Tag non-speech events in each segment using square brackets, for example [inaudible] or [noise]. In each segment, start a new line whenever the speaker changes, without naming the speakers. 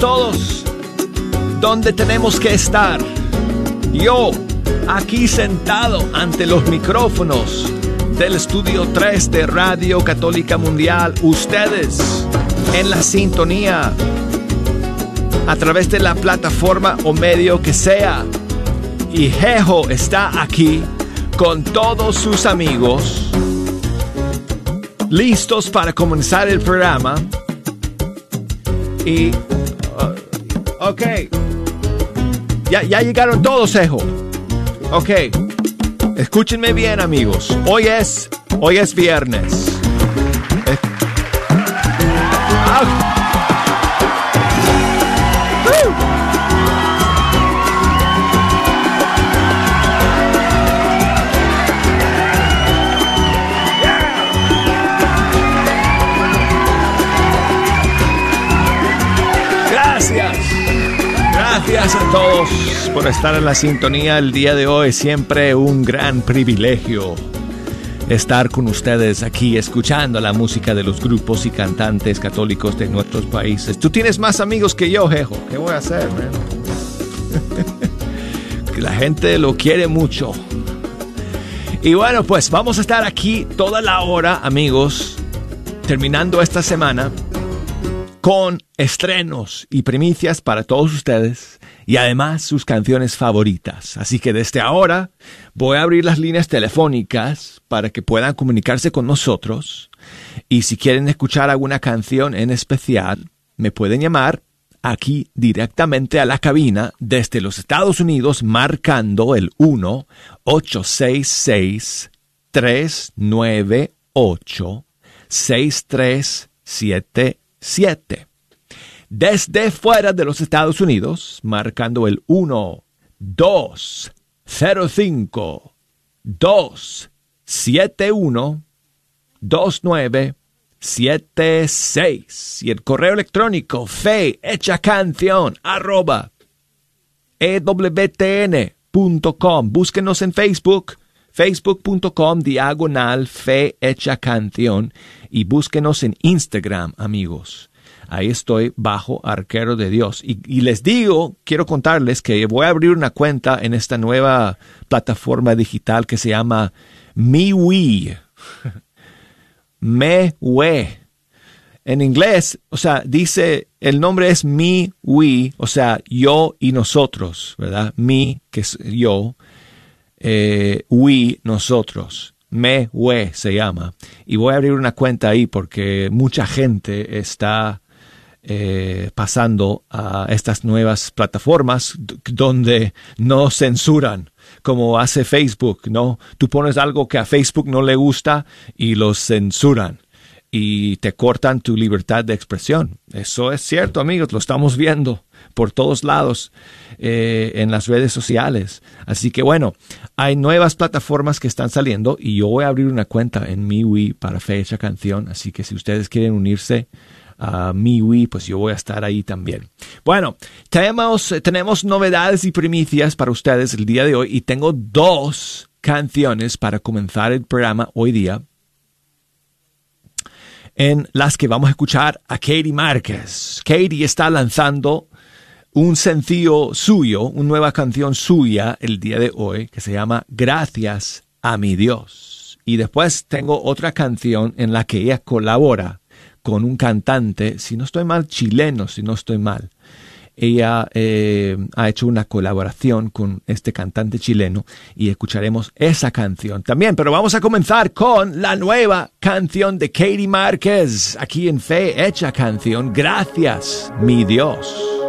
Todos donde tenemos que estar. Yo, aquí sentado ante los micrófonos del estudio 3 de Radio Católica Mundial. Ustedes en la sintonía a través de la plataforma o medio que sea. Y Jejo está aquí con todos sus amigos, listos para comenzar el programa y. Ok. Ya, ya llegaron todos, Ejo. Ok. Escúchenme bien, amigos. Hoy es. Hoy es viernes. Por estar en la sintonía el día de hoy. Siempre un gran privilegio estar con ustedes aquí escuchando la música de los grupos y cantantes católicos de nuestros países. Tú tienes más amigos que yo, Jejo. ¿Qué voy a hacer, [laughs] que la gente lo quiere mucho. Y bueno, pues vamos a estar aquí toda la hora, amigos, terminando esta semana con estrenos y primicias para todos ustedes y además sus canciones favoritas. Así que desde ahora voy a abrir las líneas telefónicas para que puedan comunicarse con nosotros y si quieren escuchar alguna canción en especial, me pueden llamar aquí directamente a la cabina desde los Estados Unidos marcando el 1 866 398 6377 desde fuera de los Estados Unidos, marcando el 1 2 0 5 2 7 1 2 9 7 6 y el correo electrónico fe hecha canción arroba ewtn.com. Búsquenos en Facebook, facebook.com diagonal fe hecha canción. Y búsquenos en Instagram, amigos ahí estoy bajo arquero de Dios. Y, les digo, quiero contarles que voy a abrir una cuenta en esta nueva plataforma digital que se llama MeWe. [laughs] MeWe. En inglés, o sea, dice, el nombre es me, we, o sea, yo y nosotros, ¿verdad? Me, que es yo, eh, we, nosotros. Me, we se llama. Y voy a abrir una cuenta ahí porque mucha gente está eh, pasando a estas nuevas plataformas donde no censuran como hace Facebook, ¿no? Tú pones algo que a Facebook no le gusta y lo censuran y te cortan tu libertad de expresión. Eso es cierto, amigos, lo estamos viendo por todos lados eh, en las redes sociales. Así que bueno, hay nuevas plataformas que están saliendo y yo voy a abrir una cuenta en MiWi para Fecha Canción. Así que si ustedes quieren unirse, a MiWi, pues yo voy a estar ahí también. Bueno, tenemos, tenemos novedades y primicias para ustedes el día de hoy y tengo dos canciones para comenzar el programa hoy día en las que vamos a escuchar a Katie Márquez. Katie está lanzando un sencillo suyo, una nueva canción suya el día de hoy que se llama Gracias a mi Dios. Y después tengo otra canción en la que ella colabora con un cantante, si no estoy mal, chileno, si no estoy mal. Ella eh, ha hecho una colaboración con este cantante chileno y escucharemos esa canción también. Pero vamos a comenzar con la nueva canción de Katie Márquez, aquí en Fe Hecha Canción. Gracias, mi Dios.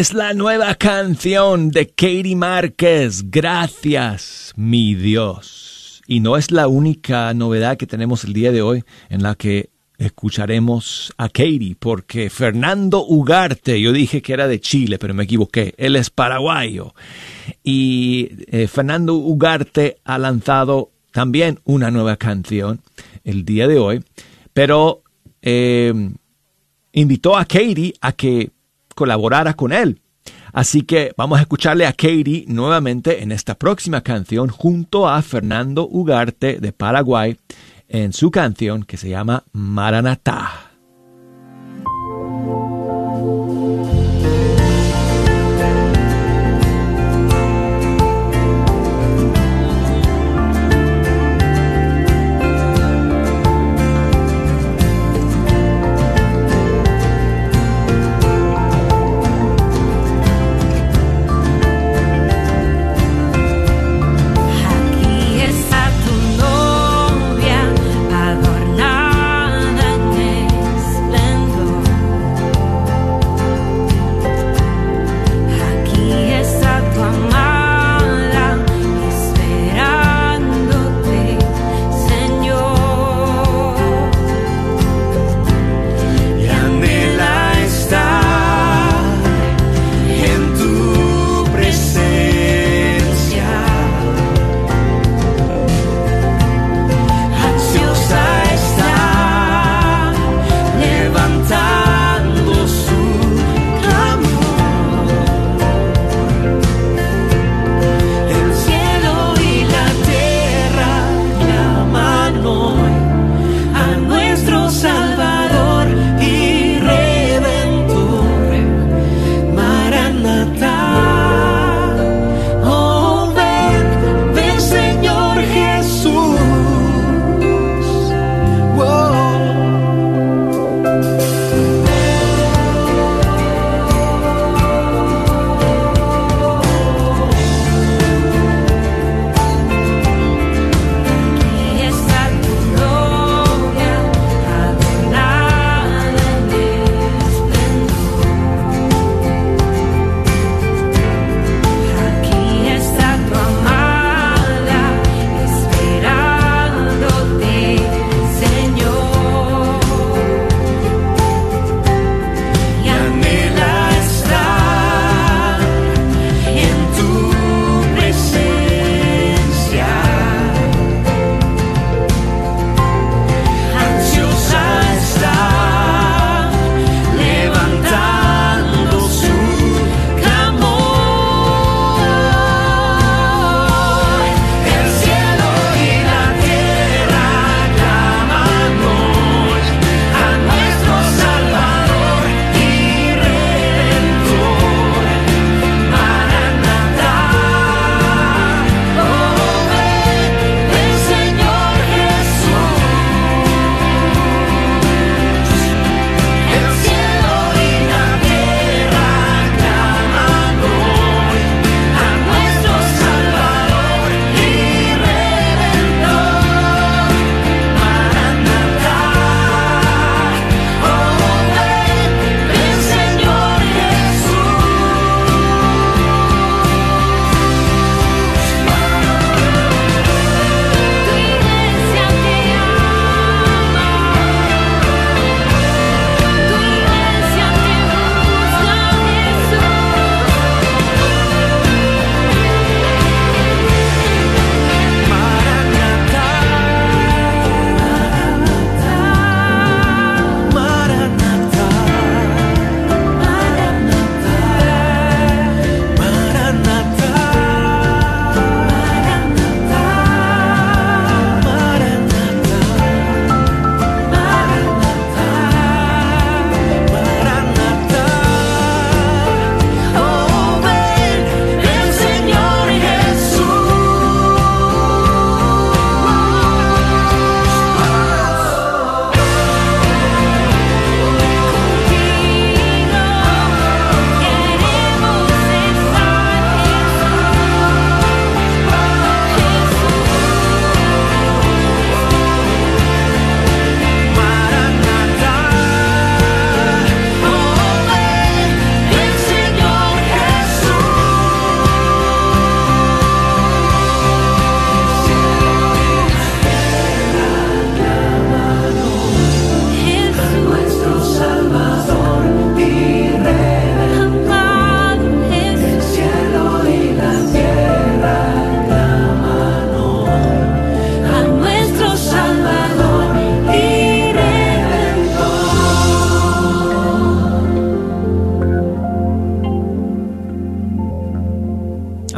Es la nueva canción de Katie Márquez. Gracias, mi Dios. Y no es la única novedad que tenemos el día de hoy en la que escucharemos a Katie, porque Fernando Ugarte, yo dije que era de Chile, pero me equivoqué, él es paraguayo. Y eh, Fernando Ugarte ha lanzado también una nueva canción el día de hoy, pero eh, invitó a Katie a que colaborara con él. Así que vamos a escucharle a Katie nuevamente en esta próxima canción junto a Fernando Ugarte de Paraguay en su canción que se llama Maranatá.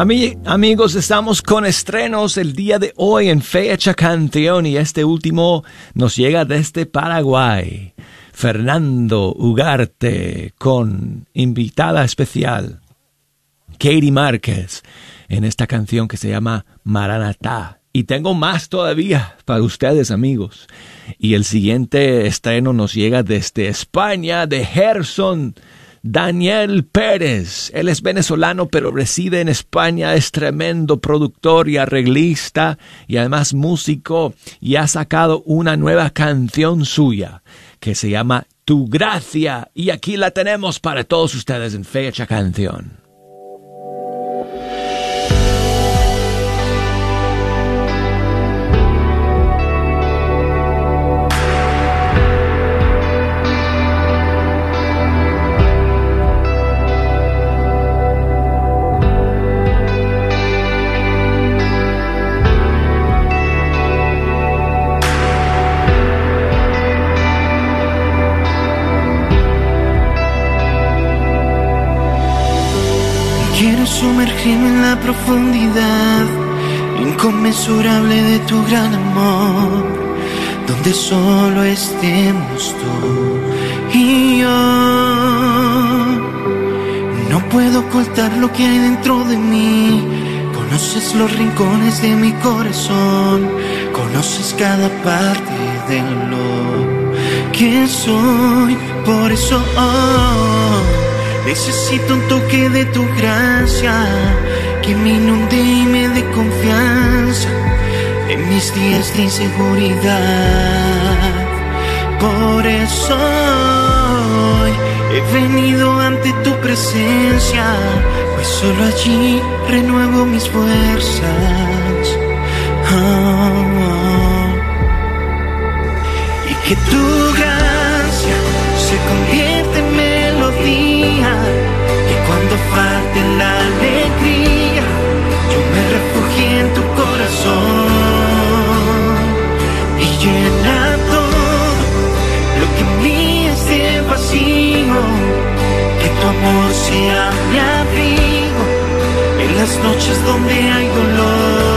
Amigos, estamos con estrenos el día de hoy en Fecha Canción y este último nos llega desde Paraguay. Fernando Ugarte con invitada especial Katie Márquez en esta canción que se llama Maranatá. Y tengo más todavía para ustedes amigos. Y el siguiente estreno nos llega desde España de Gerson Daniel Pérez. Él es venezolano pero reside en España, es tremendo productor y arreglista y además músico y ha sacado una nueva canción suya que se llama Tu Gracia y aquí la tenemos para todos ustedes en fecha canción.
Sumergirme en la profundidad inconmensurable de tu gran amor, donde solo estemos tú y yo. No puedo ocultar lo que hay dentro de mí. Conoces los rincones de mi corazón, conoces cada parte de lo que soy. Por eso Necesito un toque de tu gracia que me inunde y me dé confianza en mis días de inseguridad. Por eso hoy he venido ante tu presencia, pues solo allí renuevo mis fuerzas. Oh, Y que tu gracia se convierta en y cuando falte la alegría, yo me refugie en tu corazón y llena todo lo que en mí esté vacío. Que tu amor sea mi abrigo en las noches donde hay dolor.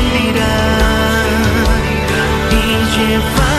No se hundirá. Y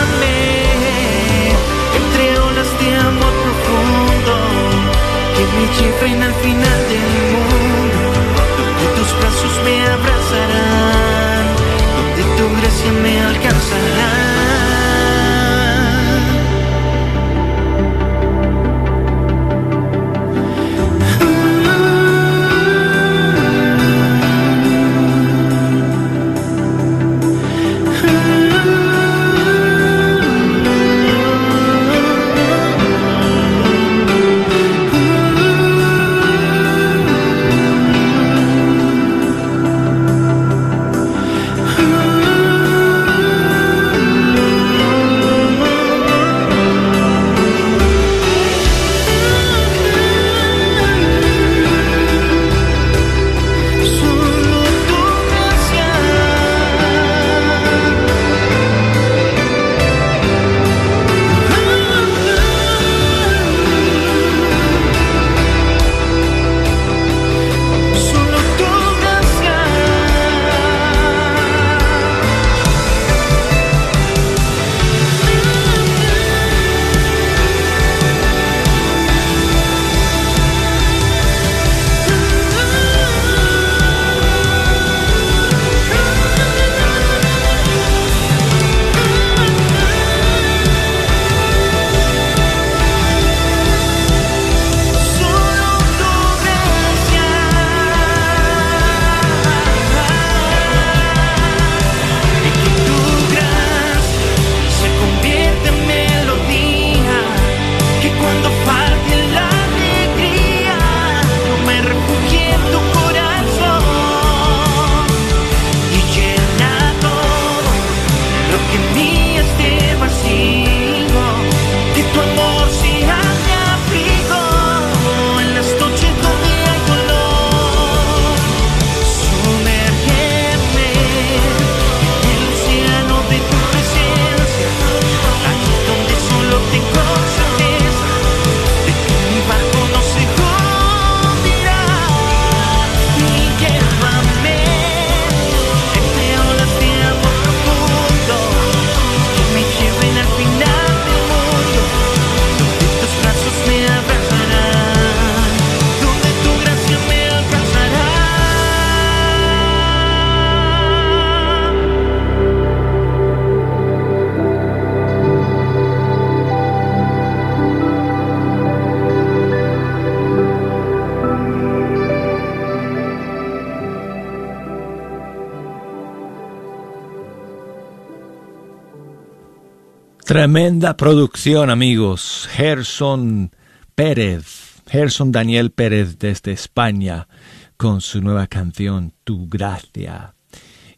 Tremenda producción, amigos. Gerson Pérez, Gerson Daniel Pérez desde España, con su nueva canción Tu Gracia.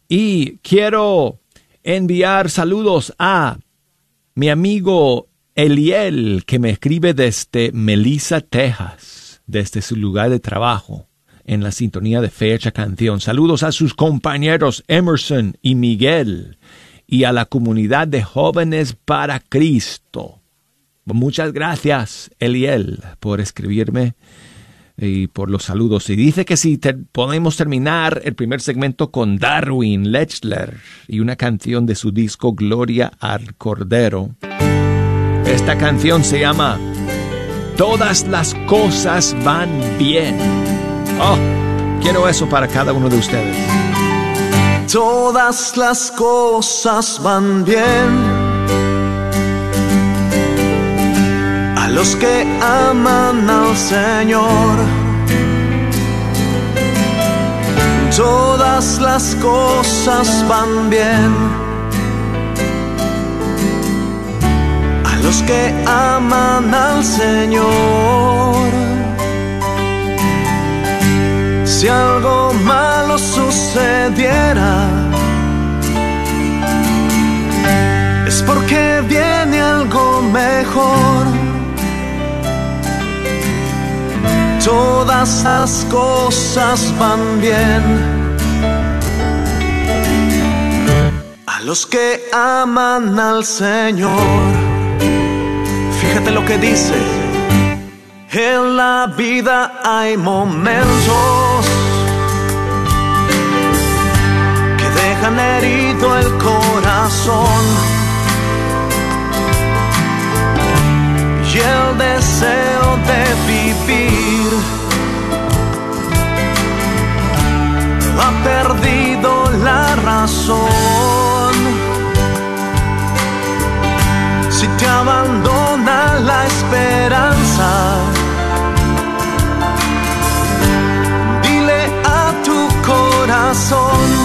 Y quiero enviar saludos a mi amigo Eliel, que me escribe desde Melissa, Texas, desde su lugar de trabajo, en la sintonía de fecha canción. Saludos a sus compañeros Emerson y Miguel y a la comunidad de jóvenes para Cristo. Muchas gracias, Eliel, por escribirme y por los saludos. Y dice que si podemos terminar el primer segmento con Darwin Lechler y una canción de su disco Gloria al Cordero. Esta canción se llama Todas las cosas van bien. Oh, quiero eso para cada uno de ustedes.
Todas las cosas van bien los que aman al Señor. Todas las cosas van bien. A los que aman al Señor. Si algo sucediera, es porque viene algo mejor. todas las cosas van bien. A los que aman al Señor, fíjate lo que dice. En la vida hay momentos dejan herido el corazón y el deseo de vivir. Ha perdido la razón. Si te abandona la esperanza, dile a tu corazón.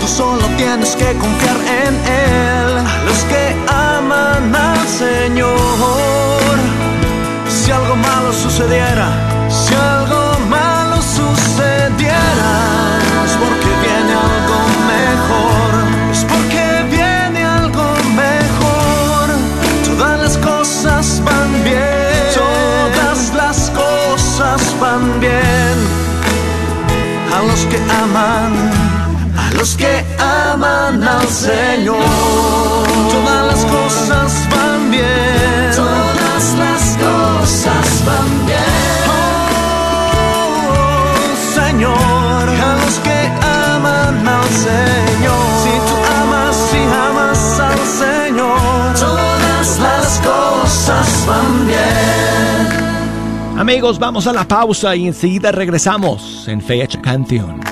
Tú solo tienes que confiar en Él. Los que aman al Señor. Si algo malo sucediera, los que aman al Señor. Todas las cosas van bien. Todas las cosas van bien. Oh, Señor, a los que aman al Señor. Si tú amas, si amas al Señor, todas las cosas van bien.
Amigos, vamos a la pausa y enseguida regresamos en Fecha Canción.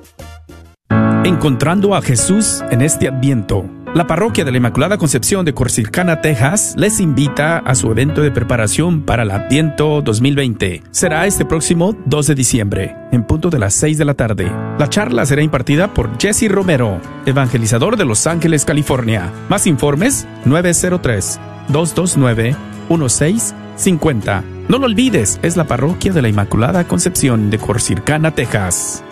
Encontrando a Jesús en este Adviento. La parroquia de la Inmaculada Concepción de Corsicana, Texas, les invita a su evento de preparación para el Adviento 2020. Será este próximo 2 de diciembre, en punto de las 6 de la tarde. La charla será impartida por Jesse Romero, evangelizador de Los Ángeles, California. Más informes 903-229-1650. No lo olvides, es la parroquia de la Inmaculada Concepción de Corsicana, Texas.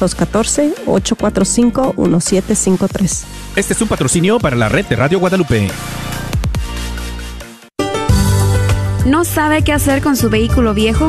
214-845-1753.
Este es un patrocinio para la red de Radio Guadalupe.
¿No sabe qué hacer con su vehículo viejo?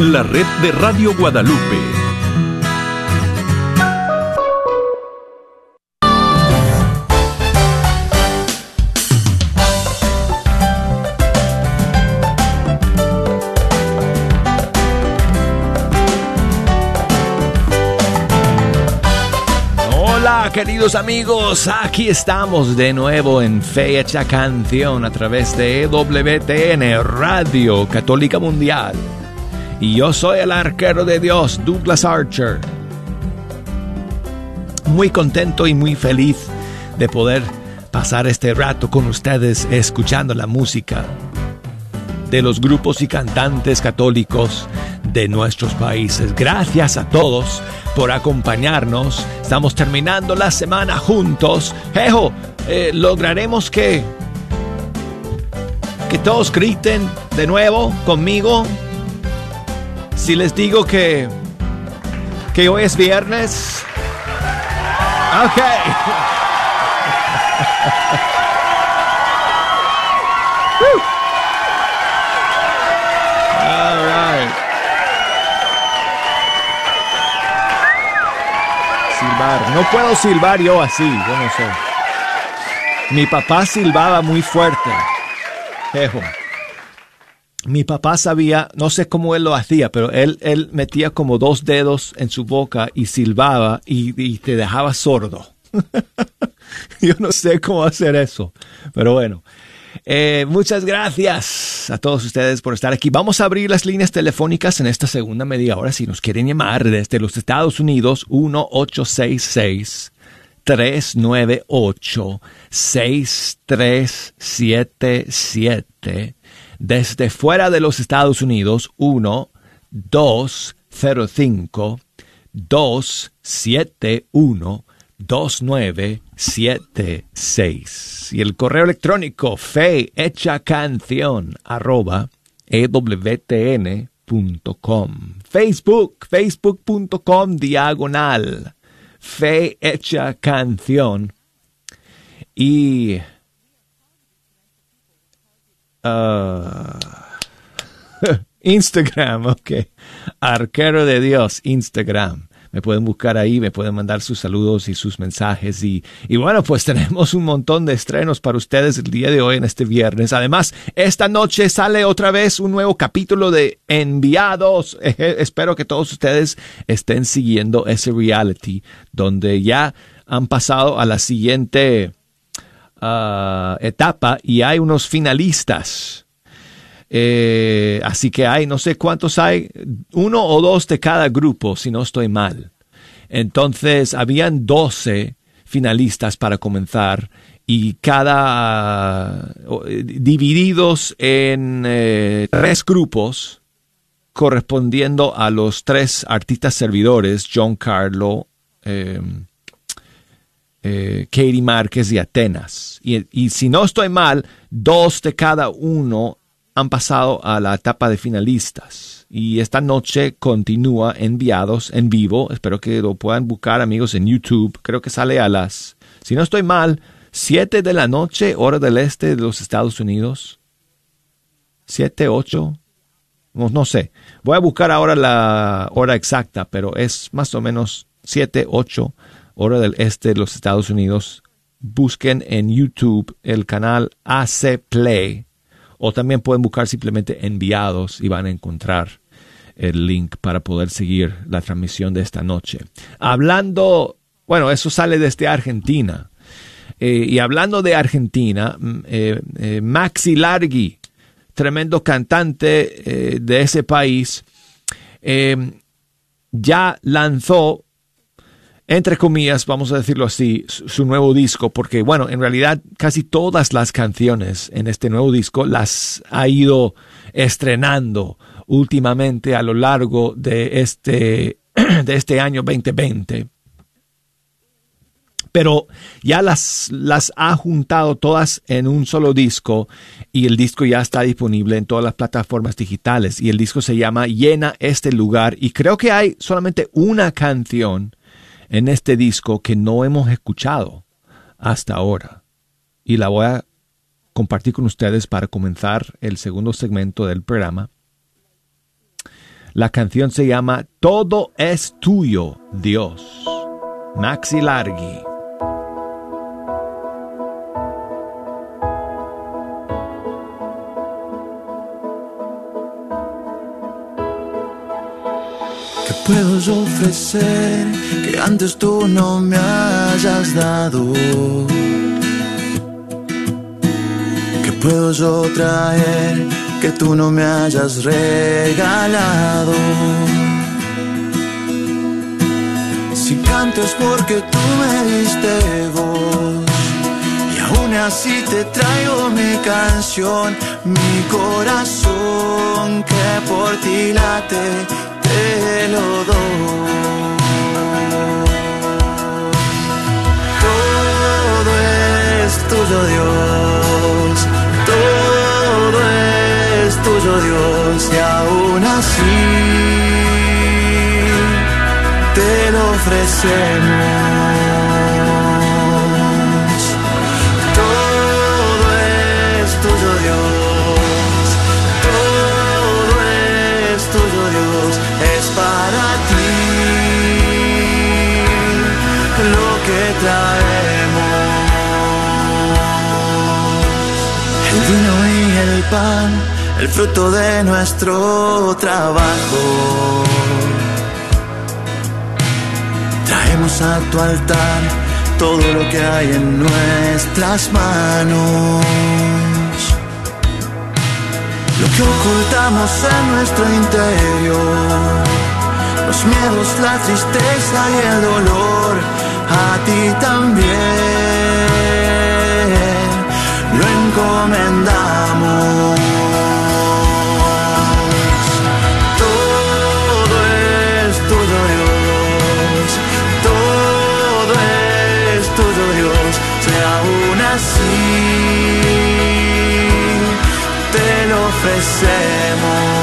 la red de Radio Guadalupe.
Hola queridos amigos, aquí estamos de nuevo en Fecha Canción a través de E WTN Radio Católica Mundial. Y yo soy el arquero de Dios, Douglas Archer. Muy contento y muy feliz de poder pasar este rato con ustedes escuchando la música de los grupos y cantantes católicos de nuestros países. Gracias a todos por acompañarnos. Estamos terminando la semana juntos. Jejo, eh, lograremos que que todos griten de nuevo conmigo. Si les digo que que hoy es viernes. Ok. Woo. All right. Silbar. No puedo silbar yo así, yo no sé. Mi papá silbaba muy fuerte. Jejo. Mi papá sabía, no sé cómo él lo hacía, pero él, él metía como dos dedos en su boca y silbaba y, te dejaba sordo. [laughs] yo no sé cómo hacer eso, pero bueno. Eh, muchas gracias a todos ustedes por estar aquí. Vamos a abrir las líneas telefónicas en esta segunda media hora. Si nos quieren llamar desde los Estados Unidos, 1866 398 6377. Desde fuera de los Estados Unidos, 1 205 271 2976 y el correo electrónico fe canción arroba ewtn.com Facebook facebook.com diagonal fe hecha canción. Y uh, [laughs] Instagram, ok. Arquero de Dios, Instagram. Me pueden buscar ahí, me pueden mandar sus saludos y sus mensajes. Y, y, bueno, pues [laughs] tenemos un montón de estrenos para ustedes el día de hoy en este viernes. Además, esta noche sale otra vez un nuevo capítulo de Enviados. [laughs] espero que todos ustedes estén siguiendo ese reality donde ya han pasado a la siguiente uh, etapa y hay unos finalistas. Eh, así que hay, no sé cuántos hay, uno o dos de cada grupo, si no estoy mal. Entonces, habían 12 finalistas para comenzar y cada divididos en eh, tres grupos correspondiendo a los tres artistas servidores, John Carlo, eh, eh, Katie Márquez y Atenas. Y, y si no estoy mal, dos de cada uno han pasado a la etapa de finalistas y esta noche continúa enviados en vivo. Espero que lo puedan buscar amigos en YouTube. Creo que sale a las, si no estoy mal, 7 de la noche, hora del este de los Estados Unidos. 7, 8, no, no sé. Voy a buscar ahora la hora exacta, pero es más o menos 7, 8, hora del este de los Estados Unidos. Busquen en YouTube el canal AC Play o también pueden buscar simplemente enviados y van a encontrar el link para poder seguir la transmisión de esta noche. Hablando, bueno, eso sale desde Argentina. Eh, y hablando de Argentina, mm, eh, eh, Maxi Largi, tremendo cantante de ese país, ya lanzó entre comillas, vamos a decirlo así, su nuevo disco, porque bueno, en realidad casi todas las canciones en este nuevo disco las ha ido estrenando últimamente a lo largo de este, [clears throat] de este año 2020. Pero ya las, las ha juntado todas en un solo disco y el disco ya está disponible en todas las plataformas digitales y el disco se llama Llena este lugar y creo que hay solamente una canción en este disco que no hemos escuchado hasta ahora. Y la voy a compartir con ustedes para comenzar el segundo segmento del programa. La canción se llama Todo es tuyo, Dios. Maxi Largi.
puedo yo ofrecer que antes tú no me hayas dado? ¿Qué puedo yo traer que tú no me hayas regalado? Si canto es porque tú me diste voz y aún así te traigo mi canción, mi corazón que por ti late te lo doy. Todo es tuyo, Dios. Todo es tuyo, Dios. Y aún así te lo ofrecemos. Pan, el fruto de nuestro trabajo. Traemos a tu altar todo lo que hay en nuestras manos. lo que ocultamos en nuestro interior. Los miedos, la tristeza y el dolor, a ti también encomendamos. Todo es tuyo, Dios. Todo es tuyo, Dios. Si aún así te lo ofrecemos.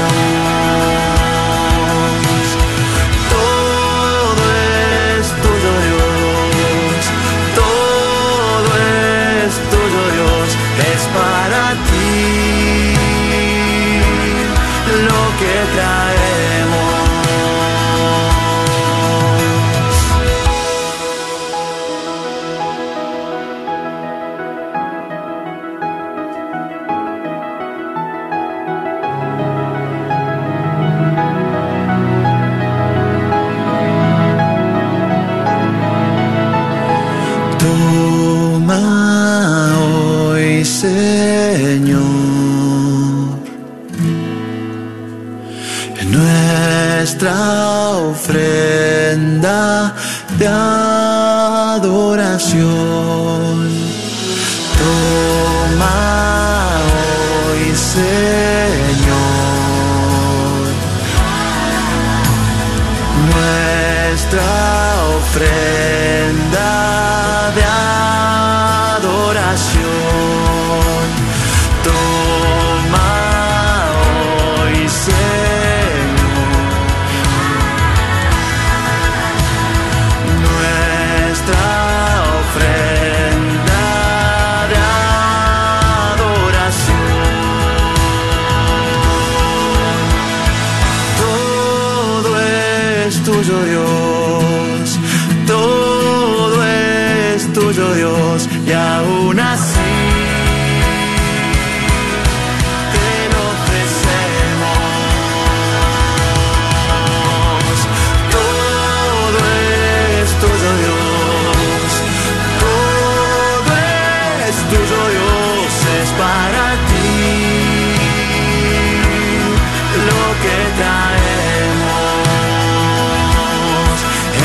Que traemos.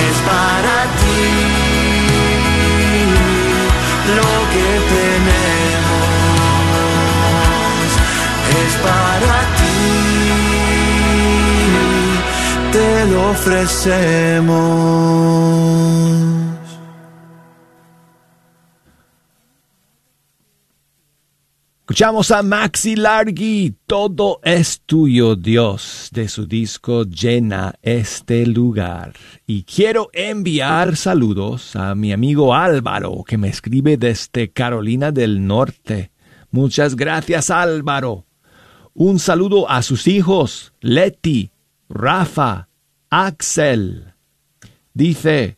Es para ti lo que tenemos. Es para ti. Te lo ofrecemos.
Escuchamos a Maxi Largi, Todo es tuyo, Dios, de su disco Llena este lugar. Y quiero enviar saludos a mi amigo Álvaro, que me escribe desde Carolina del Norte. Muchas gracias, Álvaro. Un saludo a sus hijos, Leti, Rafa, Axel. Dice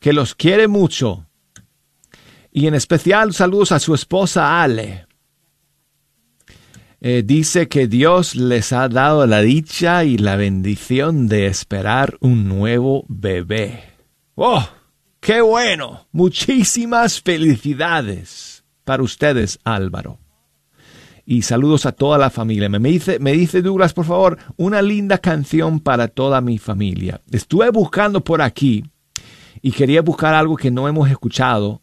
que los quiere mucho. Y en especial saludos a su esposa Ale. Eh, dice que Dios les ha dado la dicha y la bendición de esperar un nuevo bebé. ¡Oh! ¡Qué bueno! Muchísimas felicidades para ustedes, Álvaro. Y saludos a toda la familia. Me dice, me dice Douglas, por favor, una linda canción para toda mi familia. Estuve buscando por aquí y quería buscar algo que no hemos escuchado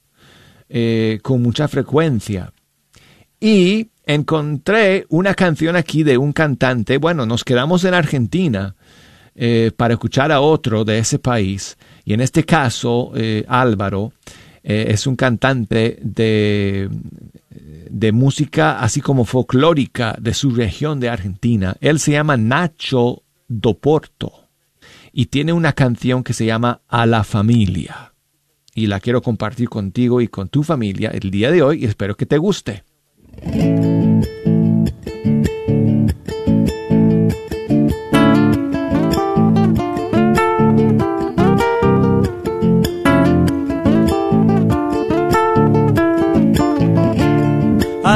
eh, con mucha frecuencia. Y encontré una canción aquí de un cantante. Bueno, nos quedamos en Argentina eh, para escuchar a otro de ese país. Y en este caso, eh, Álvaro eh, es un cantante de, de música así como folclórica de su región de Argentina. Él se llama Nacho Doporto y tiene una canción que se llama A la familia. Y la quiero compartir contigo y con tu familia el día de hoy y espero que te guste.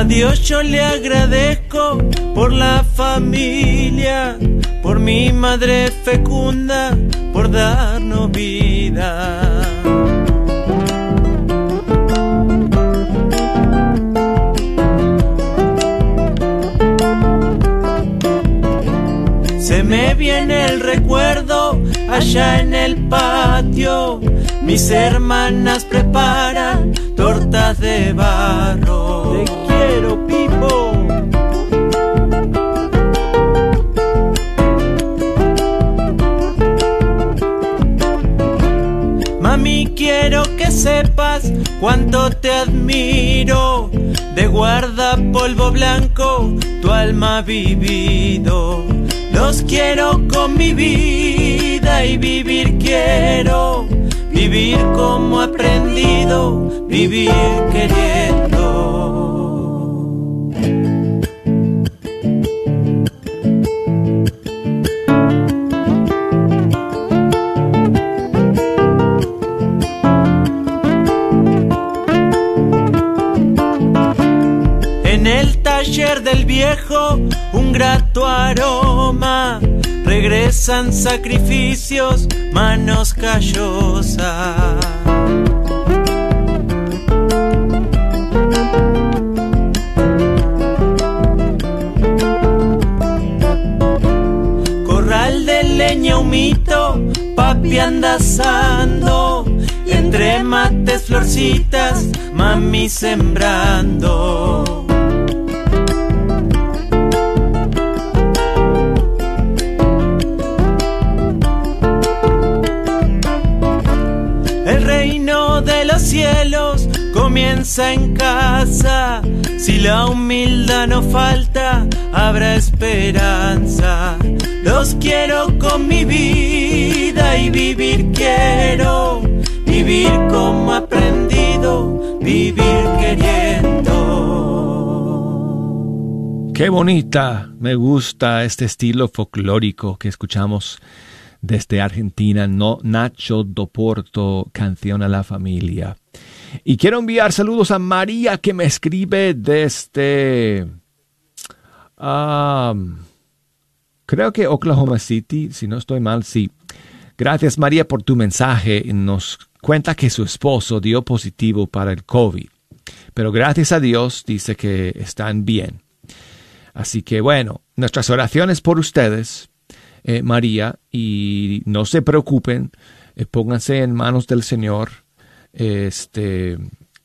Dios yo le agradezco por la familia, por mi madre fecunda, por darnos vida. Se me viene el recuerdo allá en el patio, mis hermanas preparan tortas de barro. Cuánto te admiro. De guarda polvo blanco, tu alma vivido. Los quiero con mi vida y vivir quiero. Vivir como aprendido, vivir queriendo. Regresan sacrificios, manos callosas. Corral de leña humito, papi anda asando. Entre mates, florcitas, mami sembrando. En casa. Si la humildad no falta, habrá esperanza. Los quiero con mi vida y vivir quiero. Vivir como aprendido, vivir queriendo.
Qué bonita, me gusta este estilo folclórico que escuchamos desde Argentina, no Nacho Doporto, canción a la familia. Y quiero enviar saludos a María que me escribe desde, creo que Oklahoma City, si no estoy mal, sí. Gracias María por tu mensaje. Nos cuenta que su esposo dio positivo para el COVID, pero gracias a Dios dice que están bien. Así que bueno, nuestras oraciones por ustedes, eh, María, y no se preocupen, eh, pónganse en manos del Señor, este,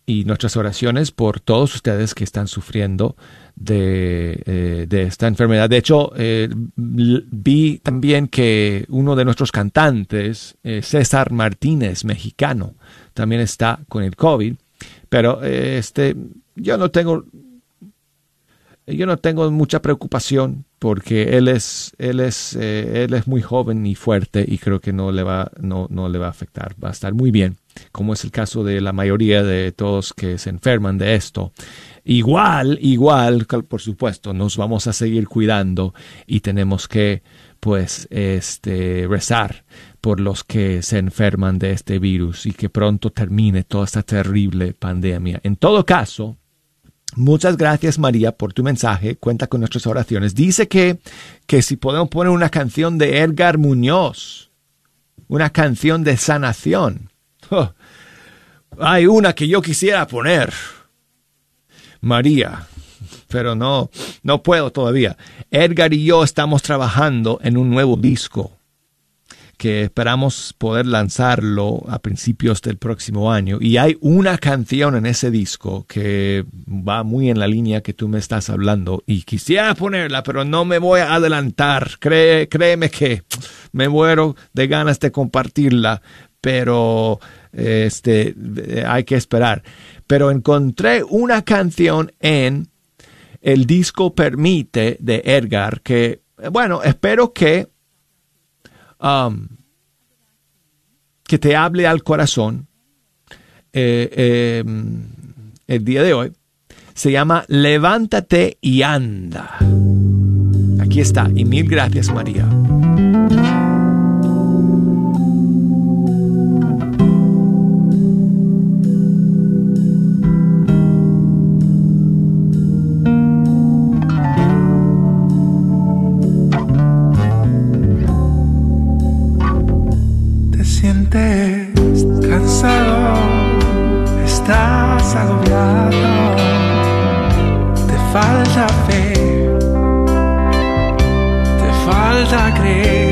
y nuestras oraciones por todos ustedes que están sufriendo de, eh, de esta enfermedad. De hecho, eh, vi también que uno de nuestros cantantes, eh, César Martínez, mexicano, también está con el COVID, pero este, yo no tengo yo no tengo mucha preocupación porque él es él es eh, él es muy joven y fuerte y creo que no le va no, no le va a afectar. Va a estar muy bien como es el caso de la mayoría de todos que se enferman de esto. Igual igual por supuesto nos vamos a seguir cuidando y tenemos que pues este rezar por los que se enferman de este virus y que pronto termine toda esta terrible pandemia. En todo caso Muchas gracias María por tu mensaje. Cuenta con nuestras oraciones. Dice que, que si podemos poner una canción de Edgar Muñoz, una canción de sanación. [laughs] Oh, hay una que yo quisiera poner. María, pero no, no puedo todavía. Edgar y yo estamos trabajando en un nuevo disco que esperamos poder lanzarlo a principios del próximo año. Y hay una canción en ese disco que va muy en la línea que tú me estás hablando y quisiera ponerla, pero no me voy a adelantar. Cree, créeme que me muero de ganas de compartirla, pero este, hay que esperar. Pero encontré una canción en el disco Permite de Edgar que, bueno, espero que um, que te hable al corazón eh, eh, el día de hoy. Se llama Levántate y anda. Aquí está. Y mil gracias, María.
Falta creer.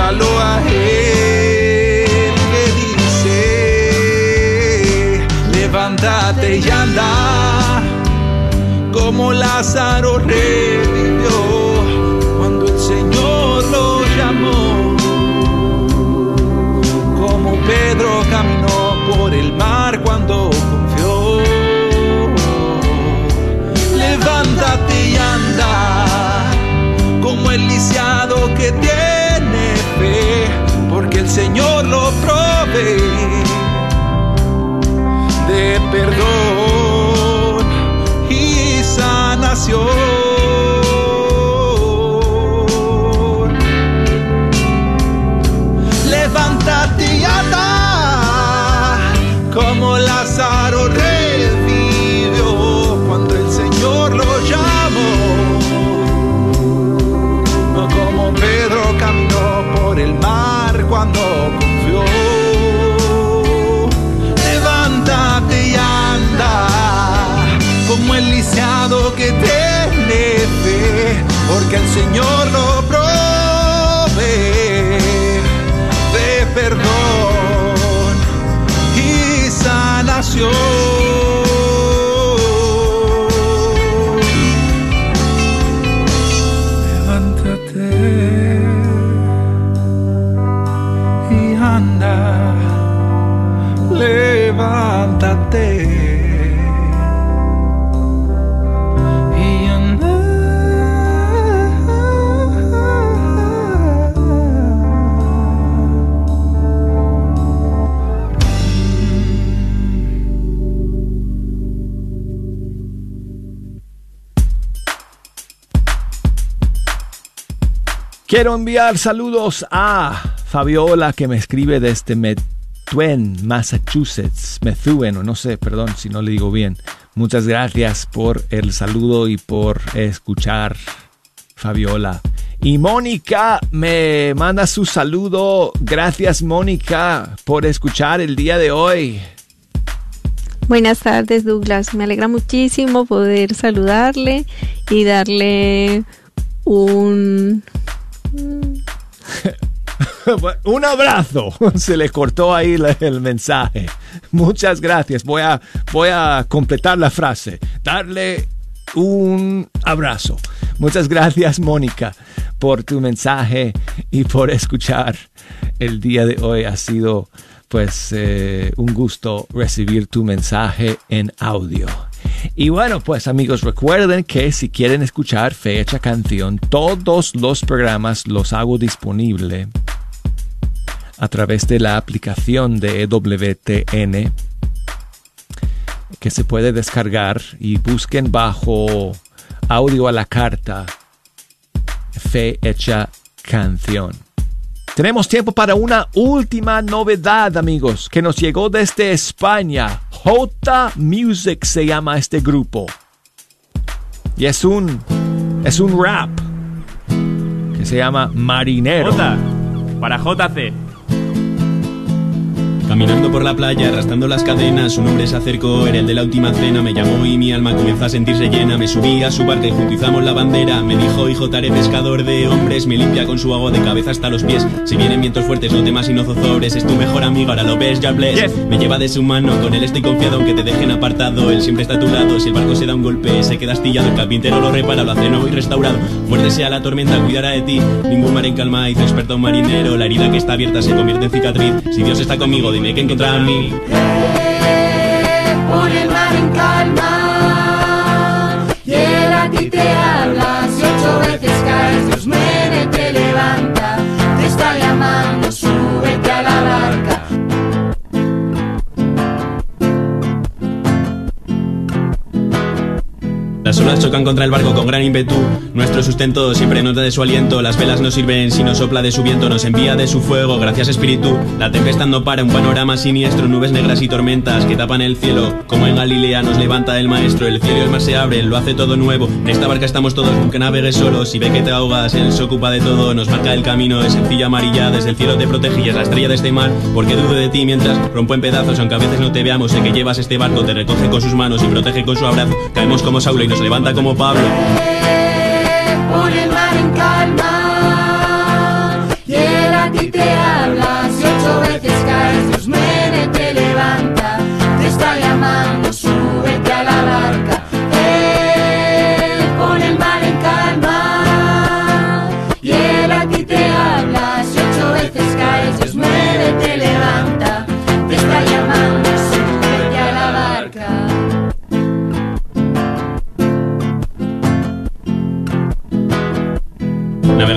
A que dice, levántate y anda como Lázaro revivió cuando el Señor lo llamó, como Pedro caminó por el mar cuando confió. Levántate y anda como el lisiado que tiene porque el Señor lo provee. De perdón
Quiero enviar saludos a Fabiola que me escribe desde Methuen, Massachusetts. Methuen, o no sé, perdón si no le digo bien. Muchas gracias por el saludo y por escuchar, Fabiola. Y Mónica me manda su saludo. Gracias, Mónica, por escuchar el día de hoy.
Buenas tardes, Douglas. Me alegra muchísimo poder saludarle y darle un... [laughs]
Un abrazo. [laughs] Se le cortó ahí el mensaje. Muchas gracias. Voy a, voy a completar la frase. Darle un abrazo. Muchas gracias, Mónica, por tu mensaje y por escuchar el día de hoy. Ha sido, pues, eh, un gusto recibir tu mensaje en audio. Y bueno, pues amigos, recuerden que si quieren escuchar fecha canción, todos los programas los hago disponible a través de la aplicación de EWTN que se puede descargar y busquen bajo audio a la carta fe hecha canción. Tenemos tiempo para una última novedad, amigos, que nos llegó desde España. J Music se llama este grupo. Y es un es un rap que se llama Marinero.
J, para JC.
Caminando por la playa, arrastrando las cadenas, un hombre se acercó, era el de la última cena, me llamó y mi alma comenzó a sentirse llena, me subí a su barca y junto izamos la bandera, me dijo, hijo, taré pescador de hombres, me limpia con su agua de cabeza hasta los pies, si vienen vientos fuertes no temas y no zozobres, es tu mejor amigo, ahora lo ves, ya bless, me lleva de su mano, con él estoy confiado aunque te dejen apartado, él siempre está a tu lado, si el barco se da un golpe, se queda astillado, el carpintero lo repara, lo hace nuevo y restaurado, fuerte sea la tormenta, cuidará de ti, ningún mar en calma hizo experto un marinero, la herida que está abierta se convierte en cicatriz, si Dios está conmigo, dime que encontrará a mí.
por el mar en calma. Y él a ti te habla, si ocho veces caes, Dios muere, te levanta. Te está llamando, súbete a la barca.
La sola olas chocan contra el barco con gran ímpetu. Nuestro sustento siempre nota de su aliento. Las velas no sirven si no sopla de su viento, nos envía de su fuego. Gracias, Espíritu. La tempestad no para, un panorama siniestro. Nubes negras y tormentas que tapan el cielo. Como en Galilea nos levanta el maestro. El cielo y el mar se abren, lo hace todo nuevo. En esta barca estamos todos, nunca navegues solo. Si ve que te ahogas, él se ocupa de todo. Nos marca el camino, es sencilla amarilla. Desde el cielo te protege y es la estrella de este mar. Porque dudo de ti mientras rompo en pedazos, aunque a veces no te veamos. Sé que llevas este barco, te recoge con sus manos y protege con su abrazo. Caemos como Saulo y nos levanta como Pablo.
Por el mar en calma y él a ti te habla. Si ocho veces caes, Dios muere, te levanta. Te está llamando,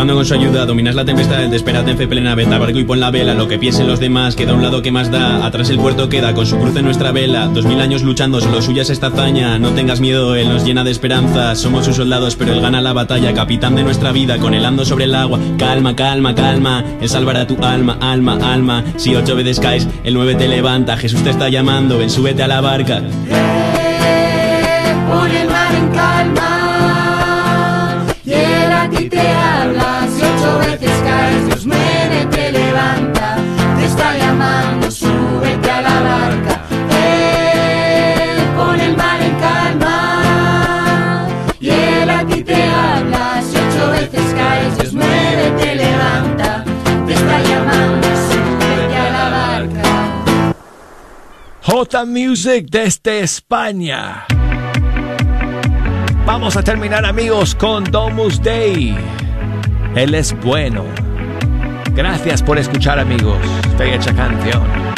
Navegando con su ayuda, dominas la tempestad, desespérate en fe plena, vete al barco y pon la vela, lo que piensen los demás, queda a un lado que más da, atrás el puerto queda, con su cruz en nuestra vela, dos mil años luchando, solo suya es esta hazaña, no tengas miedo, él nos llena de esperanza, somos sus soldados, pero él gana la batalla, capitán de nuestra vida, con el ando sobre el agua, calma, calma, calma, él salvará tu alma, alma, alma, si ocho veces caes, el nueve te levanta, Jesús te está llamando, ven, súbete a la barca.
Pone el mar en calma y él a ti te habla. Veces caes, Dios muere, te levanta. Te está llamando, súbete a la barca. Él pone el mar en calma y él a ti te habla. Ocho veces caes, Dios muere, te levanta. Te está llamando, súbete a la barca.
J Music desde España. Vamos a terminar amigos con Domus Day. Él es bueno. Gracias por escuchar amigos. Fecha canción.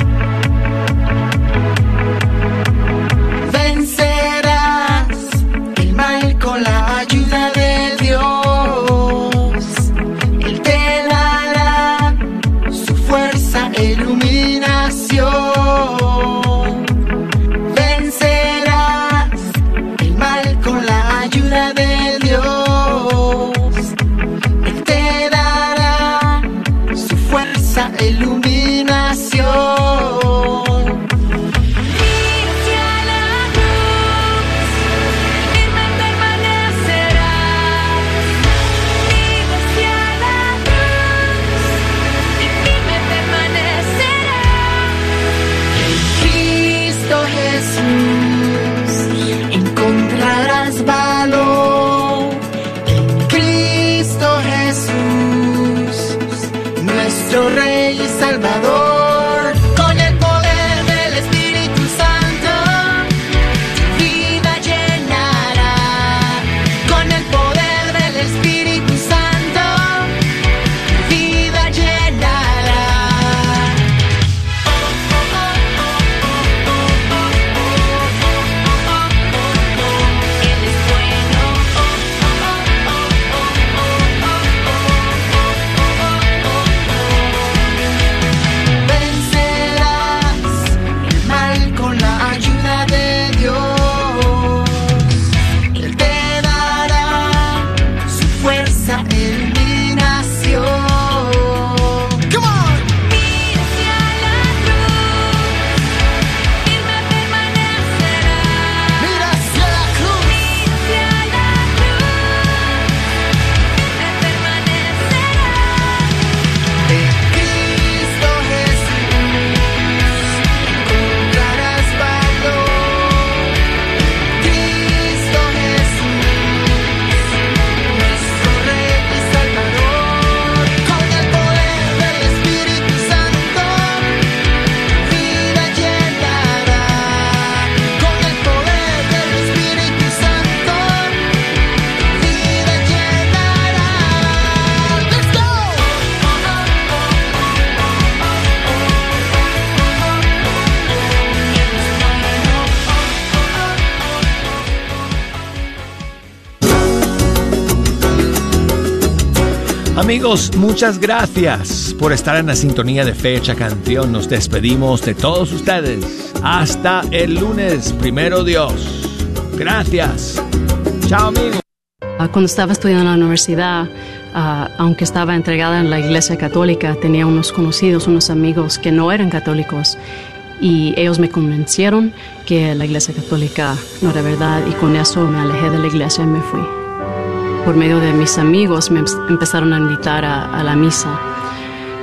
Amigos, muchas gracias por estar en la sintonía de Fecha Canción. Nos despedimos de todos ustedes. Hasta el lunes, primero Dios. Gracias. Chao. Chao, amigo.
Ah, Cuando estaba estudiando en la universidad, ah, aunque estaba entregada en la iglesia católica, tenía unos conocidos, unos amigos que no eran católicos y ellos me convencieron que la iglesia católica no era verdad y con eso me alejé de la iglesia y me fui. Por medio de mis amigos me em- empezaron a invitar a, a la misa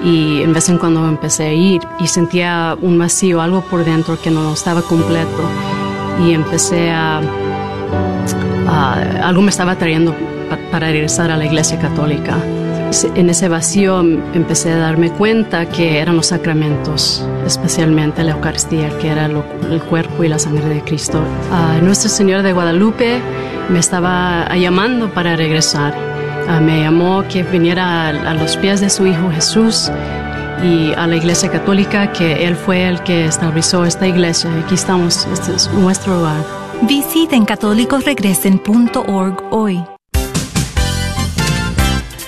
y en vez en cuando empecé a ir y sentía un vacío, algo por dentro que no estaba completo y empecé a Ah, algo me estaba trayendo pa- para regresar a la iglesia católica. En ese vacío m- empecé a darme cuenta que eran los sacramentos, especialmente la Eucaristía, que era el cuerpo y la sangre de Cristo. Ah, Nuestra Señora de Guadalupe me estaba ah, llamando para regresar. Ah, me llamó que viniera a, a los pies de su Hijo Jesús y a la iglesia católica, que Él fue el que estableció esta iglesia. Aquí estamos, este es nuestro hogar.
Visiten católicosregresen.org hoy.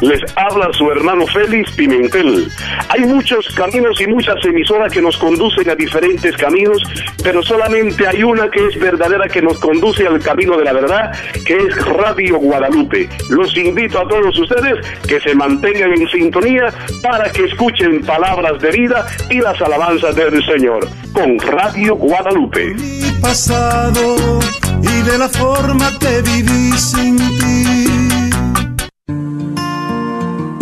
Les habla su hermano Félix Pimentel. Hay muchos caminos y muchas emisoras que nos conducen a diferentes caminos, pero solamente hay una que es verdadera que nos conduce al camino de la verdad, que es Radio Guadalupe. Los invito a todos ustedes que se mantengan en sintonía para que escuchen palabras de vida y las alabanzas del Señor con Radio Guadalupe.
pasado y de la forma que viví sin ti.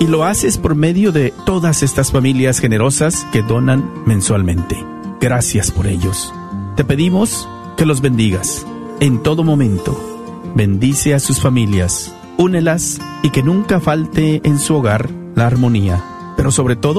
Y lo haces por medio de todas estas familias generosas que donan mensualmente. Gracias por ellos. Te pedimos que los bendigas en todo momento. Bendice a sus familias, únelas y que nunca falte en su hogar la armonía. Pero sobre todo,